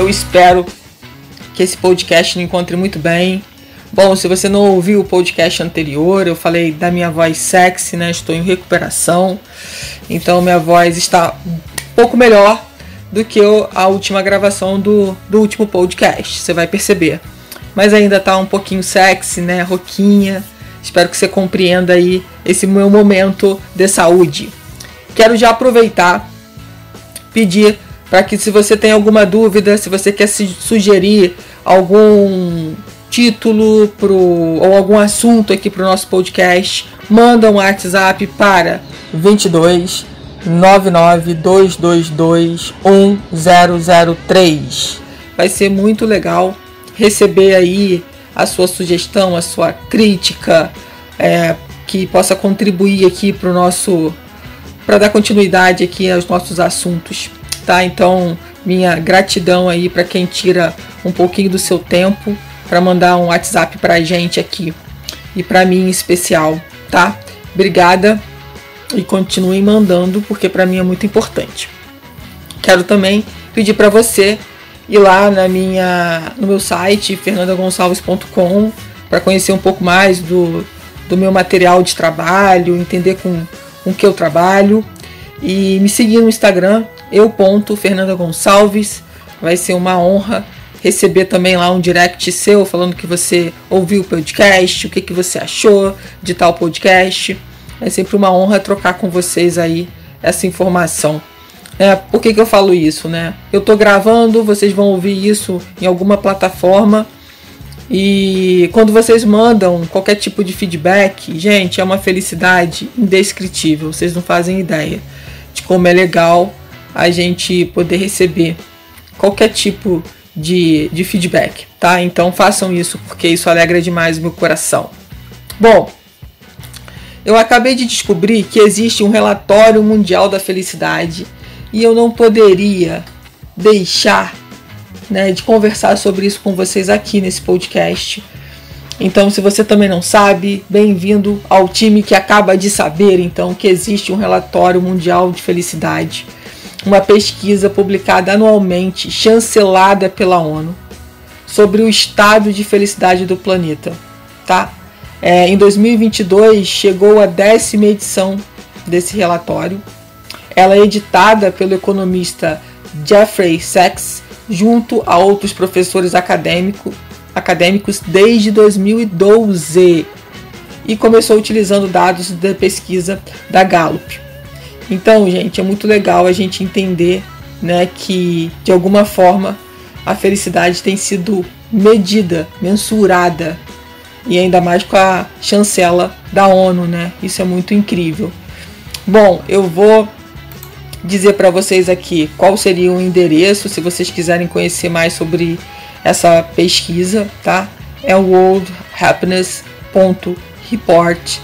Eu espero que esse podcast me encontre muito bem. Bom, se você não ouviu o podcast anterior, eu falei da minha voz sexy, né? Estou em recuperação. Então minha voz está um pouco melhor do que a última gravação do, do último podcast. Você vai perceber. Mas ainda está um pouquinho sexy, né? Roquinha. Espero que você compreenda aí esse meu momento de saúde. Quero já aproveitar, pedir para que se você tem alguma dúvida, se você quer sugerir algum título pro, ou algum assunto aqui para o nosso podcast, manda um WhatsApp para 22 99 222 1003. Vai ser muito legal receber aí a sua sugestão, a sua crítica, é, que possa contribuir aqui para o nosso para dar continuidade aqui aos nossos assuntos tá? Então, minha gratidão aí para quem tira um pouquinho do seu tempo para mandar um WhatsApp para a gente aqui e para mim em especial, tá? Obrigada e continuem mandando porque para mim é muito importante. Quero também pedir para você ir lá na minha no meu site fernandagonçalves.com para conhecer um pouco mais do, do meu material de trabalho, entender com com que eu trabalho e me seguir no Instagram eu ponto Fernanda Gonçalves. Vai ser uma honra receber também lá um direct seu falando que você ouviu o podcast, o que, que você achou de tal podcast. É sempre uma honra trocar com vocês aí essa informação. É, por que, que eu falo isso, né? Eu tô gravando, vocês vão ouvir isso em alguma plataforma. E quando vocês mandam qualquer tipo de feedback, gente, é uma felicidade indescritível. Vocês não fazem ideia de como é legal a gente poder receber qualquer tipo de, de feedback, tá? Então façam isso porque isso alegra demais o meu coração. Bom, eu acabei de descobrir que existe um relatório mundial da felicidade e eu não poderia deixar né, de conversar sobre isso com vocês aqui nesse podcast. Então, se você também não sabe, bem-vindo ao time que acaba de saber então que existe um relatório mundial de felicidade uma pesquisa publicada anualmente, chancelada pela ONU, sobre o estado de felicidade do planeta. Tá? É, em 2022 chegou a décima edição desse relatório. Ela é editada pelo economista Jeffrey Sachs junto a outros professores acadêmico, acadêmicos desde 2012 e começou utilizando dados da pesquisa da Gallup. Então, gente, é muito legal a gente entender, né, que de alguma forma a felicidade tem sido medida, mensurada e ainda mais com a chancela da ONU, né? Isso é muito incrível. Bom, eu vou dizer para vocês aqui qual seria o endereço se vocês quiserem conhecer mais sobre essa pesquisa, tá? É worldhappiness.report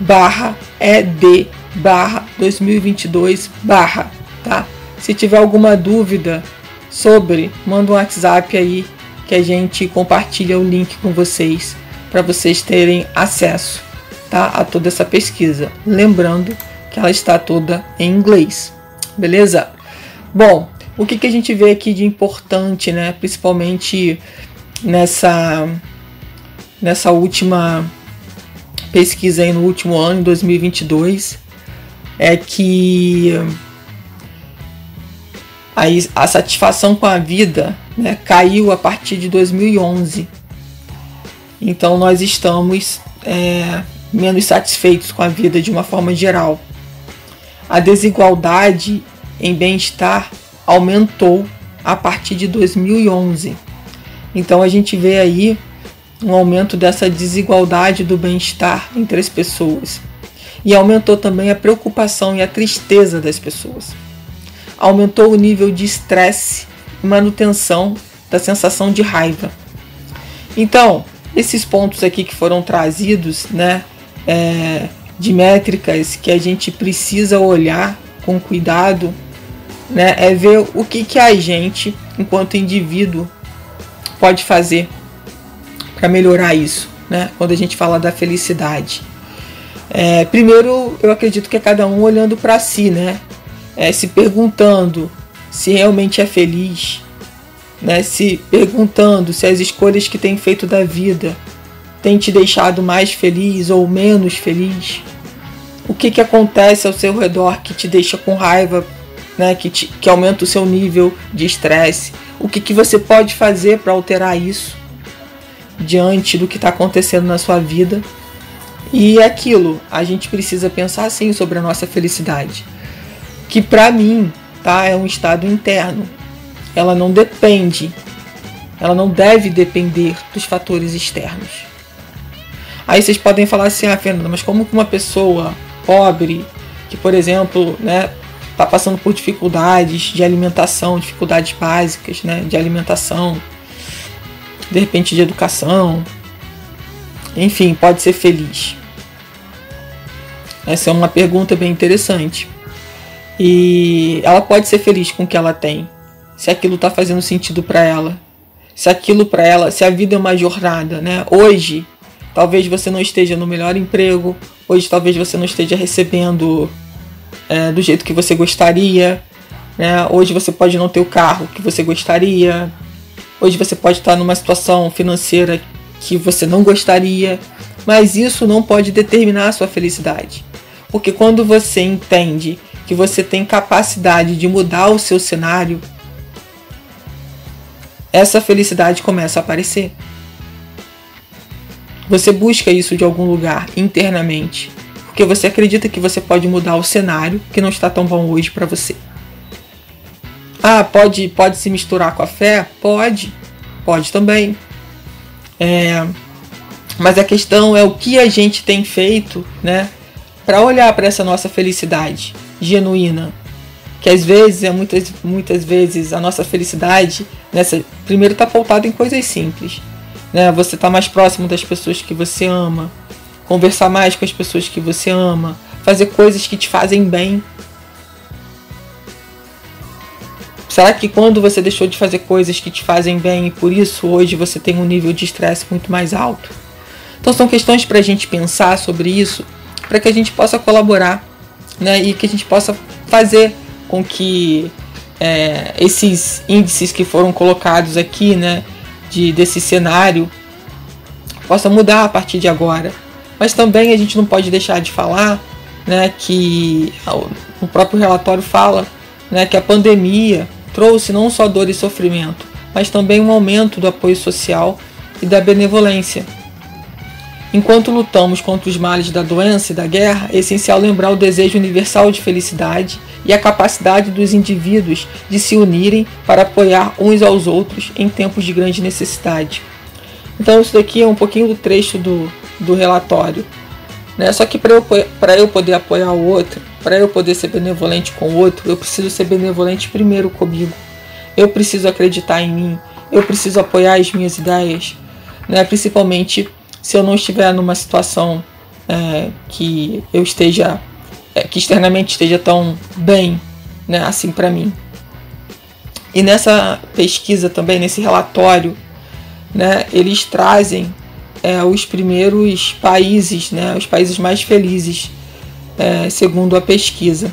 barra ED barra 2022 barra, tá? Se tiver alguma dúvida sobre, manda um WhatsApp aí que a gente compartilha o link com vocês para vocês terem acesso, tá? A toda essa pesquisa. Lembrando que ela está toda em inglês, beleza? Bom, o que, que a gente vê aqui de importante, né? Principalmente nessa nessa última pesquisa aí no último ano, em 2022, é que a, a satisfação com a vida né, caiu a partir de 2011. Então nós estamos é, menos satisfeitos com a vida de uma forma geral. A desigualdade em bem-estar aumentou a partir de 2011. Então a gente vê aí um aumento dessa desigualdade do bem-estar entre as pessoas e aumentou também a preocupação e a tristeza das pessoas. aumentou o nível de estresse e manutenção da sensação de raiva. Então, esses pontos aqui que foram trazidos, né, é, de métricas que a gente precisa olhar com cuidado, né, é ver o que, que a gente, enquanto indivíduo, pode fazer para melhorar isso, né, quando a gente fala da felicidade. É, primeiro, eu acredito que é cada um olhando para si, né, é, se perguntando se realmente é feliz, né, se perguntando se as escolhas que tem feito da vida têm te deixado mais feliz ou menos feliz. O que, que acontece ao seu redor que te deixa com raiva, né, que, te, que aumenta o seu nível de estresse? O que, que você pode fazer para alterar isso diante do que está acontecendo na sua vida? E é aquilo, a gente precisa pensar assim sobre a nossa felicidade, que para mim tá, é um estado interno, ela não depende, ela não deve depender dos fatores externos. Aí vocês podem falar assim, ah, Fernanda, mas como que uma pessoa pobre, que por exemplo, né, está passando por dificuldades de alimentação, dificuldades básicas, né, de alimentação, de repente de educação, enfim, pode ser feliz? Essa é uma pergunta bem interessante. E ela pode ser feliz com o que ela tem, se aquilo está fazendo sentido para ela, se aquilo para ela, se a vida é uma jornada, né? Hoje, talvez você não esteja no melhor emprego, hoje talvez você não esteja recebendo é, do jeito que você gostaria, né? Hoje você pode não ter o carro que você gostaria, hoje você pode estar numa situação financeira que você não gostaria, mas isso não pode determinar a sua felicidade. Porque quando você entende que você tem capacidade de mudar o seu cenário, essa felicidade começa a aparecer. Você busca isso de algum lugar internamente, porque você acredita que você pode mudar o cenário que não está tão bom hoje para você. Ah, pode, pode se misturar com a fé? Pode, pode também. É, mas a questão é o que a gente tem feito, né, para olhar para essa nossa felicidade genuína, que às vezes é muitas muitas vezes a nossa felicidade nessa primeiro está pautada em coisas simples né. Você tá mais próximo das pessoas que você ama conversar mais com as pessoas que você ama fazer coisas que te fazem bem será que quando você deixou de fazer coisas que te fazem bem e por isso hoje você tem um nível de estresse muito mais alto então são questões para a gente pensar sobre isso para que a gente possa colaborar né, e que a gente possa fazer com que é, esses índices que foram colocados aqui, né, de, desse cenário, possa mudar a partir de agora. Mas também a gente não pode deixar de falar né, que o próprio relatório fala né, que a pandemia trouxe não só dor e sofrimento, mas também um aumento do apoio social e da benevolência. Enquanto lutamos contra os males da doença e da guerra, é essencial lembrar o desejo universal de felicidade e a capacidade dos indivíduos de se unirem para apoiar uns aos outros em tempos de grande necessidade. Então, isso daqui é um pouquinho do trecho do, do relatório. Né? Só que para eu, eu poder apoiar o outro, para eu poder ser benevolente com o outro, eu preciso ser benevolente primeiro comigo. Eu preciso acreditar em mim, eu preciso apoiar as minhas ideias, né? principalmente se eu não estiver numa situação é, que eu esteja, é, que externamente esteja tão bem, né, assim para mim. E nessa pesquisa também, nesse relatório, né, eles trazem é, os primeiros países, né, os países mais felizes, é, segundo a pesquisa.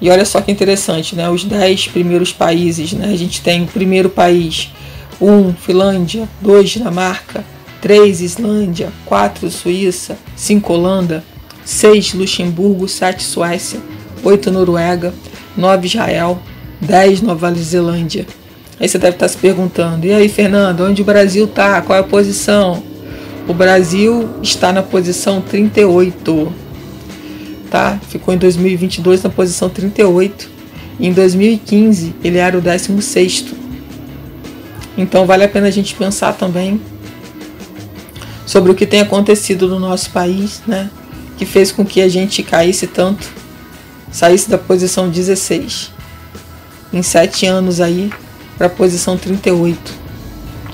E olha só que interessante, né, os 10 primeiros países, né, a gente tem o primeiro país, 1 um, Finlândia, 2 Dinamarca, 3 Islândia, 4 Suíça, 5 Holanda, 6 Luxemburgo, 7 Suécia, 8 Noruega, 9 Israel, 10 Nova Zelândia. Aí você deve estar se perguntando: e aí, Fernando, onde o Brasil está? Qual é a posição? O Brasil está na posição 38. Tá? Ficou em 2022 na posição 38. E em 2015 ele era o 16. Então vale a pena a gente pensar também sobre o que tem acontecido no nosso país, né? Que fez com que a gente caísse tanto, saísse da posição 16. em sete anos aí para a posição 38.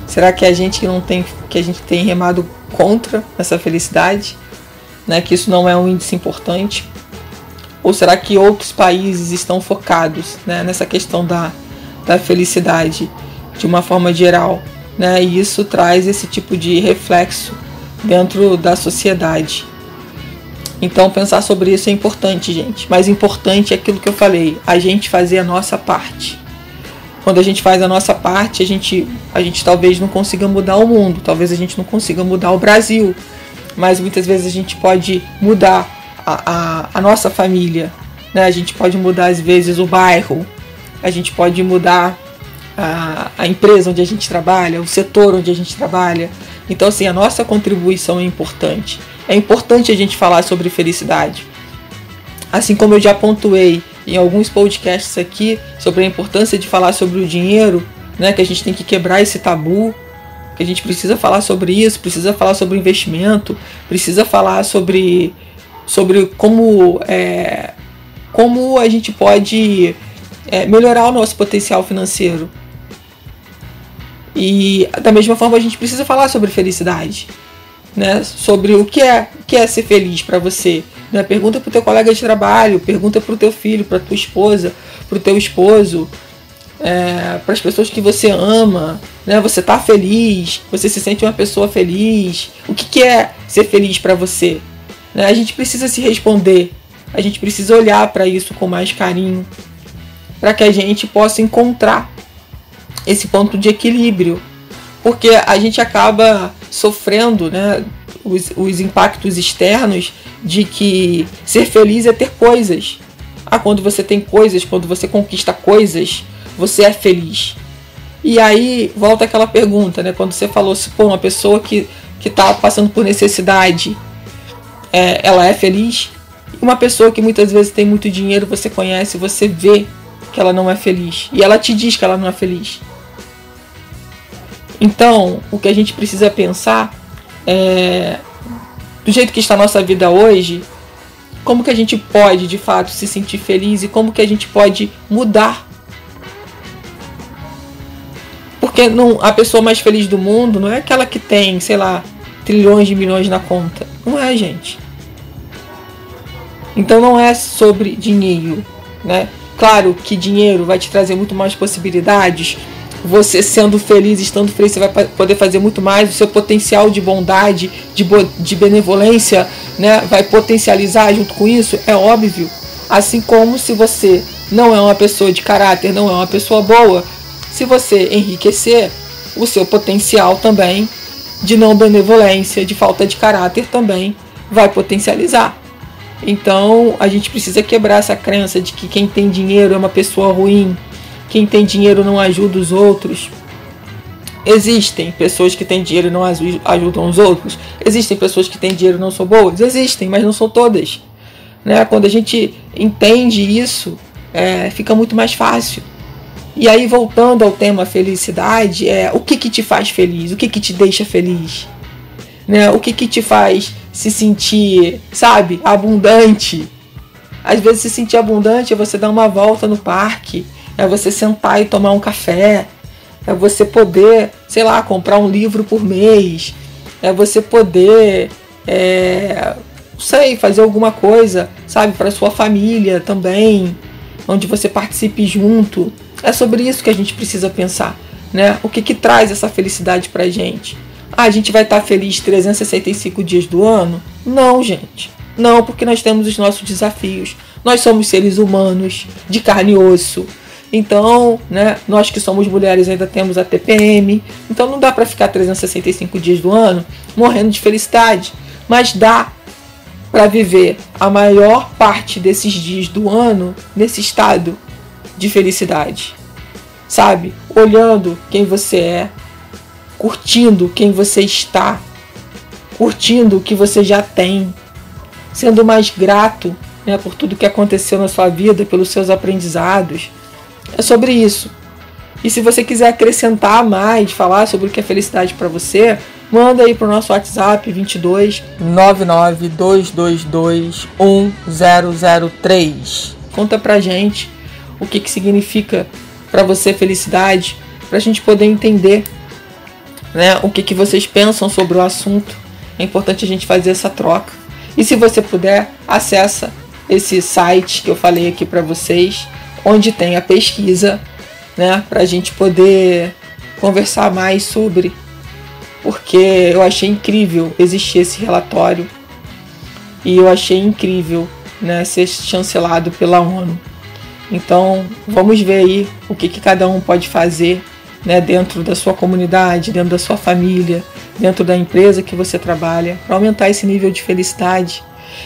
Será que a gente não tem que a gente tem remado contra essa felicidade, né? Que isso não é um índice importante? Ou será que outros países estão focados né, nessa questão da, da felicidade de uma forma geral? Né, e isso traz esse tipo de reflexo dentro da sociedade. Então pensar sobre isso é importante, gente. Mas importante é aquilo que eu falei, a gente fazer a nossa parte. Quando a gente faz a nossa parte, a gente, a gente talvez não consiga mudar o mundo, talvez a gente não consiga mudar o Brasil, mas muitas vezes a gente pode mudar a, a, a nossa família, né? A gente pode mudar às vezes o bairro, a gente pode mudar a, a empresa onde a gente trabalha, o setor onde a gente trabalha. Então, assim, a nossa contribuição é importante. É importante a gente falar sobre felicidade. Assim como eu já pontuei em alguns podcasts aqui sobre a importância de falar sobre o dinheiro, né, que a gente tem que quebrar esse tabu, que a gente precisa falar sobre isso, precisa falar sobre investimento, precisa falar sobre, sobre como, é, como a gente pode é, melhorar o nosso potencial financeiro. E da mesma forma a gente precisa falar sobre felicidade né, sobre o que é, o que é ser feliz para você. Né? Pergunta para o teu colega de trabalho, pergunta para o teu filho, para tua esposa, para o teu esposo, é, para as pessoas que você ama. Né? Você está feliz? Você se sente uma pessoa feliz? O que, que é ser feliz para você? Né? A gente precisa se responder. A gente precisa olhar para isso com mais carinho, para que a gente possa encontrar esse ponto de equilíbrio porque a gente acaba sofrendo né, os, os impactos externos de que ser feliz é ter coisas. Ah, quando você tem coisas, quando você conquista coisas, você é feliz. E aí volta aquela pergunta, né? Quando você falou se pô, uma pessoa que que está passando por necessidade, é, ela é feliz. Uma pessoa que muitas vezes tem muito dinheiro, você conhece, você vê que ela não é feliz e ela te diz que ela não é feliz. Então, o que a gente precisa pensar é do jeito que está a nossa vida hoje, como que a gente pode de fato se sentir feliz e como que a gente pode mudar. Porque não, a pessoa mais feliz do mundo não é aquela que tem, sei lá, trilhões de milhões na conta. Não é, gente. Então não é sobre dinheiro, né? Claro que dinheiro vai te trazer muito mais possibilidades você sendo feliz, estando feliz, você vai poder fazer muito mais. O seu potencial de bondade, de, de benevolência, né, vai potencializar junto com isso, é óbvio. Assim como se você não é uma pessoa de caráter, não é uma pessoa boa, se você enriquecer, o seu potencial também de não benevolência, de falta de caráter também vai potencializar. Então a gente precisa quebrar essa crença de que quem tem dinheiro é uma pessoa ruim, quem tem dinheiro não ajuda os outros. Existem pessoas que têm dinheiro e não ajudam os outros. Existem pessoas que têm dinheiro e não são boas. Existem, mas não são todas. Né? Quando a gente entende isso, é, fica muito mais fácil. E aí, voltando ao tema felicidade, é o que, que te faz feliz? O que, que te deixa feliz? Né? O que, que te faz se sentir, sabe, abundante? Às vezes, se sentir abundante é você dar uma volta no parque é você sentar e tomar um café, é você poder, sei lá, comprar um livro por mês, é você poder, é, sei, fazer alguma coisa, sabe, para sua família também, onde você participe junto. É sobre isso que a gente precisa pensar, né? O que que traz essa felicidade pra gente? Ah, a gente vai estar tá feliz 365 dias do ano? Não, gente. Não, porque nós temos os nossos desafios. Nós somos seres humanos, de carne e osso. Então, né, nós que somos mulheres ainda temos a TPM. Então não dá para ficar 365 dias do ano morrendo de felicidade, mas dá para viver a maior parte desses dias do ano nesse estado de felicidade. Sabe? Olhando quem você é, curtindo quem você está, curtindo o que você já tem, sendo mais grato né, por tudo que aconteceu na sua vida, pelos seus aprendizados é sobre isso. E se você quiser acrescentar mais, falar sobre o que é felicidade para você, manda aí pro nosso WhatsApp 22 992221003. Conta pra gente o que, que significa para você felicidade, para a gente poder entender né, o que, que vocês pensam sobre o assunto. É importante a gente fazer essa troca. E se você puder, acessa esse site que eu falei aqui para vocês, onde tem a pesquisa, né, para a gente poder conversar mais sobre, porque eu achei incrível existir esse relatório e eu achei incrível né, ser chancelado pela ONU. Então, vamos ver aí o que, que cada um pode fazer né, dentro da sua comunidade, dentro da sua família, dentro da empresa que você trabalha, para aumentar esse nível de felicidade.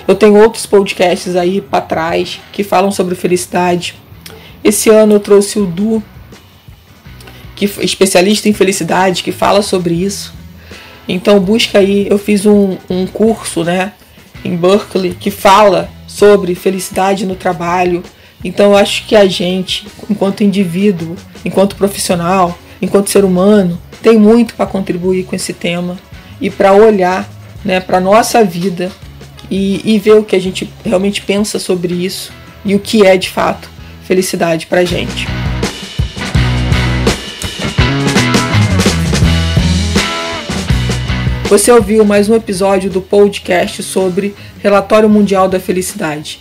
Eu tenho outros podcasts aí para trás que falam sobre felicidade. Esse ano eu trouxe o Du, que é especialista em felicidade, que fala sobre isso. Então busca aí, eu fiz um, um curso, né, em Berkeley que fala sobre felicidade no trabalho. Então eu acho que a gente, enquanto indivíduo, enquanto profissional, enquanto ser humano, tem muito para contribuir com esse tema e para olhar né, para a nossa vida e, e ver o que a gente realmente pensa sobre isso e o que é de fato felicidade para a gente. Você ouviu mais um episódio do podcast sobre Relatório Mundial da Felicidade,